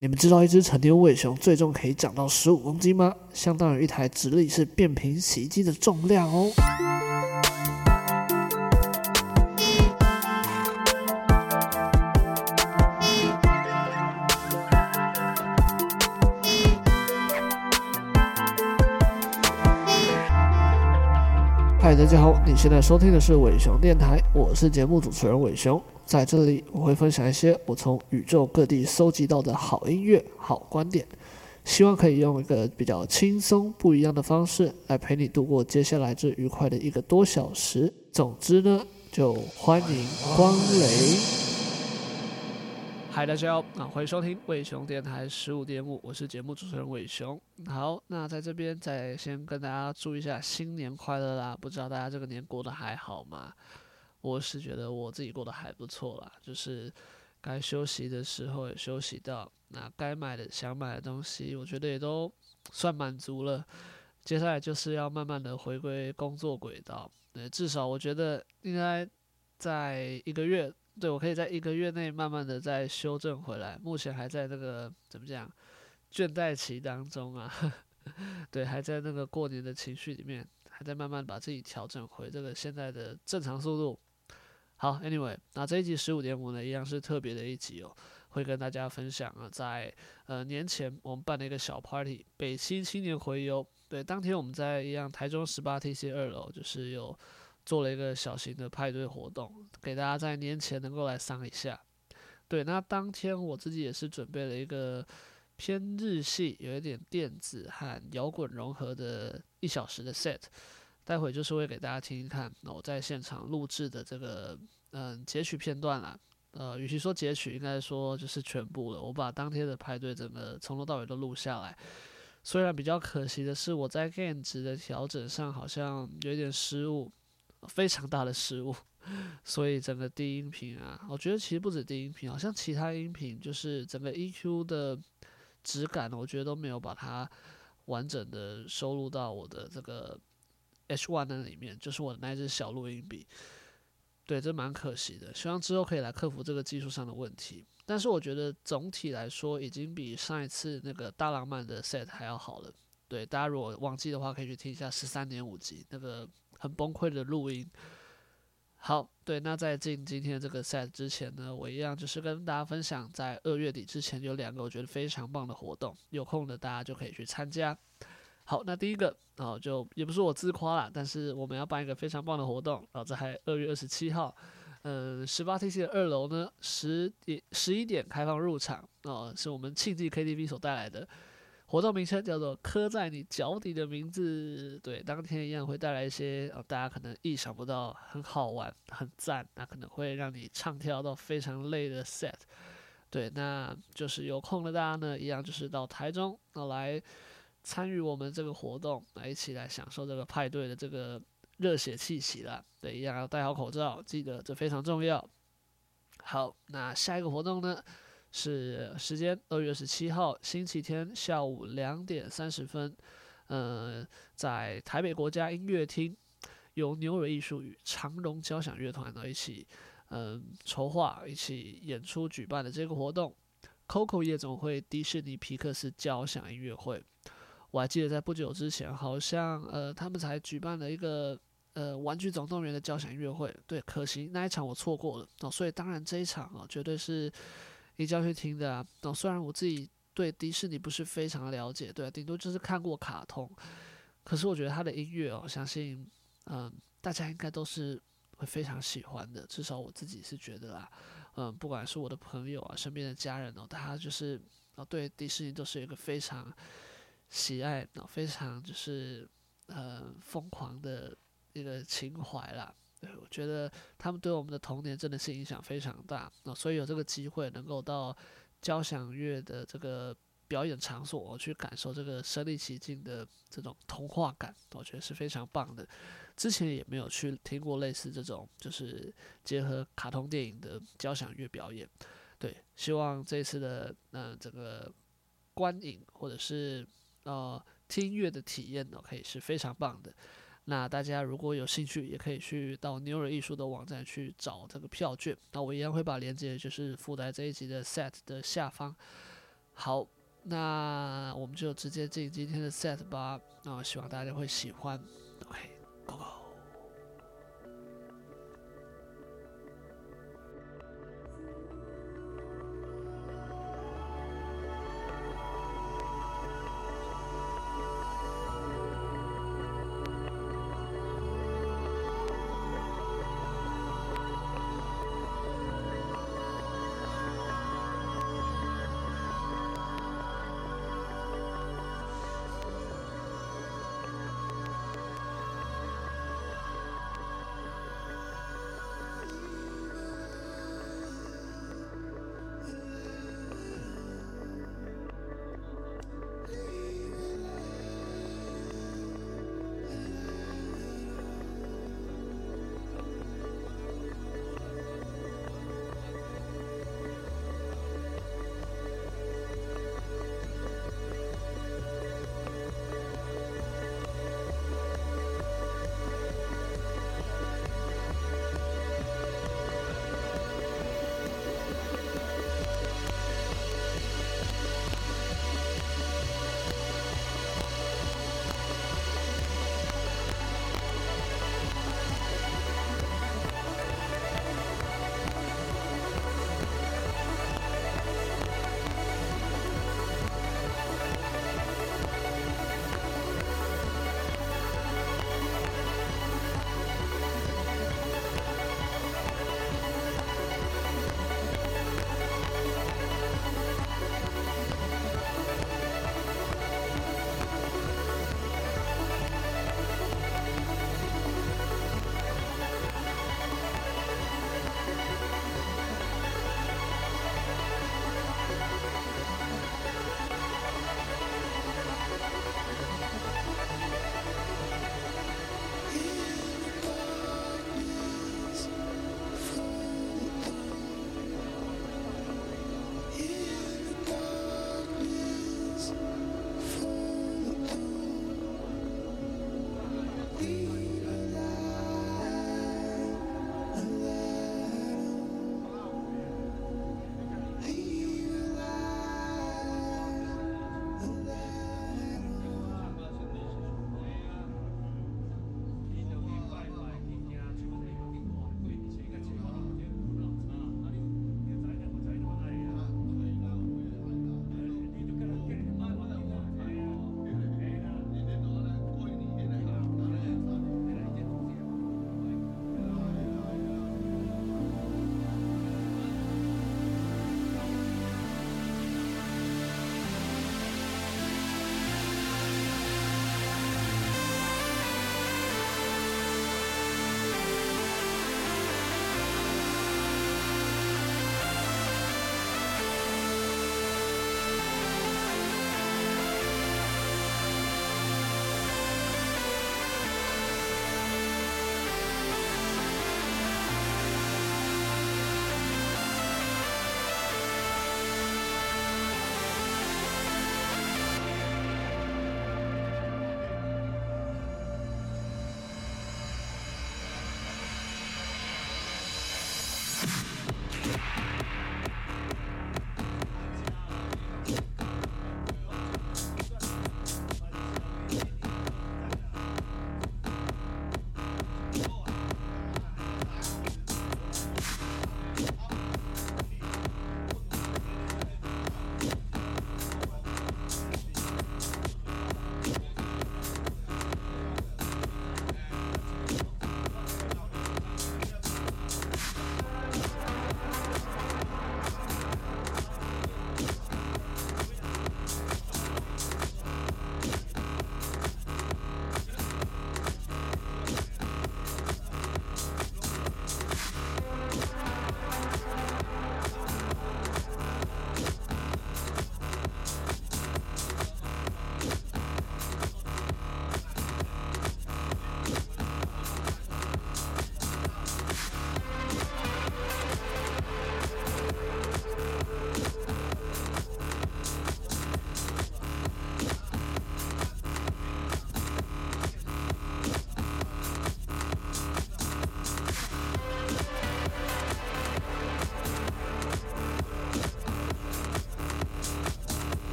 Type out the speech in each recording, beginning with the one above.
你们知道一只成年伪熊最终可以长到十五公斤吗？相当于一台直立式变频洗衣机的重量哦。大家好，你现在收听的是伟雄电台，我是节目主持人伟雄。在这里，我会分享一些我从宇宙各地搜集到的好音乐、好观点，希望可以用一个比较轻松、不一样的方式来陪你度过接下来这愉快的一个多小时。总之呢，就欢迎光临。嗨，大家好，啊，欢迎收听伟熊电台十五点五，我是节目主持人伟雄。好，那在这边再先跟大家祝一下新年快乐啦！不知道大家这个年过得还好吗？我是觉得我自己过得还不错啦，就是该休息的时候也休息到，那该买的想买的东西，我觉得也都算满足了。接下来就是要慢慢的回归工作轨道，对，至少我觉得应该在一个月，对，我可以在一个月内慢慢的再修正回来。目前还在那个怎么讲，倦怠期当中啊，对，还在那个过年的情绪里面，还在慢慢把自己调整回这个现在的正常速度。好，Anyway，那这一集十五点五呢，一样是特别的一集哦，会跟大家分享啊，在呃年前我们办了一个小 party，北七青年回游。对，当天我们在一样台中十八 TC 二楼，就是有做了一个小型的派对活动，给大家在年前能够来上一下。对，那当天我自己也是准备了一个偏日系，有一点电子和摇滚融合的一小时的 set。待会就是会给大家听一看，我在现场录制的这个嗯截取片段啦。呃，与其说截取，应该说就是全部了。我把当天的派对整个从头到尾都录下来。虽然比较可惜的是，我在 gain 值的调整上好像有点失误，非常大的失误。所以整个低音频啊，我觉得其实不止低音频，好像其他音频就是整个 EQ 的质感，我觉得都没有把它完整的收录到我的这个。H1 那里面就是我的那只小录音笔，对，这蛮可惜的。希望之后可以来克服这个技术上的问题。但是我觉得总体来说，已经比上一次那个大浪漫的 set 还要好了。对，大家如果忘记的话，可以去听一下十三点五集那个很崩溃的录音。好，对，那在进今天这个 set 之前呢，我一样就是跟大家分享，在二月底之前有两个我觉得非常棒的活动，有空的大家就可以去参加。好，那第一个哦，就也不是我自夸啦，但是我们要办一个非常棒的活动哦，在二月二十七号，嗯，十八 TC 的二楼呢，十点十一点开放入场哦，是我们庆记 KTV 所带来的活动名称叫做“刻在你脚底的名字”。对，当天一样会带来一些哦，大家可能意想不到，很好玩、很赞，那可能会让你唱跳到非常累的 set。对，那就是有空的大家呢，一样就是到台中哦来。参与我们这个活动，来一起来享受这个派对的这个热血气息啦。对，一样要戴好口罩，记得这非常重要。好，那下一个活动呢，是时间二月十七号星期天下午两点三十分，嗯、呃，在台北国家音乐厅，由牛尾艺术与长荣交响乐团呢一起，嗯，筹划一起演出举办的这个活动，Coco 夜总会迪士尼皮克斯交响音乐会。我还记得在不久之前，好像呃，他们才举办了一个呃《玩具总动员》的交响音乐会。对，可惜那一场我错过了哦。所以当然这一场哦，绝对是一定要去听的啊。哦，虽然我自己对迪士尼不是非常了解，对，顶多就是看过卡通，可是我觉得他的音乐哦，相信嗯、大家应该都是会非常喜欢的。至少我自己是觉得啦，嗯，不管是我的朋友啊，身边的家人哦，他就是哦，对迪士尼都是一个非常。喜爱，非常就是呃疯狂的一个情怀啦。对，我觉得他们对我们的童年真的是影响非常大。那所以有这个机会能够到交响乐的这个表演场所，去感受这个身临其境的这种童话感，我觉得是非常棒的。之前也没有去听过类似这种就是结合卡通电影的交响乐表演。对，希望这次的嗯、呃、这个观影或者是呃，听音乐的体验呢，可以是非常棒的。那大家如果有兴趣，也可以去到牛耳艺术的网站去找这个票券。那我一样会把链接就是附在这一集的 set 的下方。好，那我们就直接进今天的 set 吧。那我希望大家会喜欢。OK，Go Go。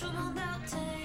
下。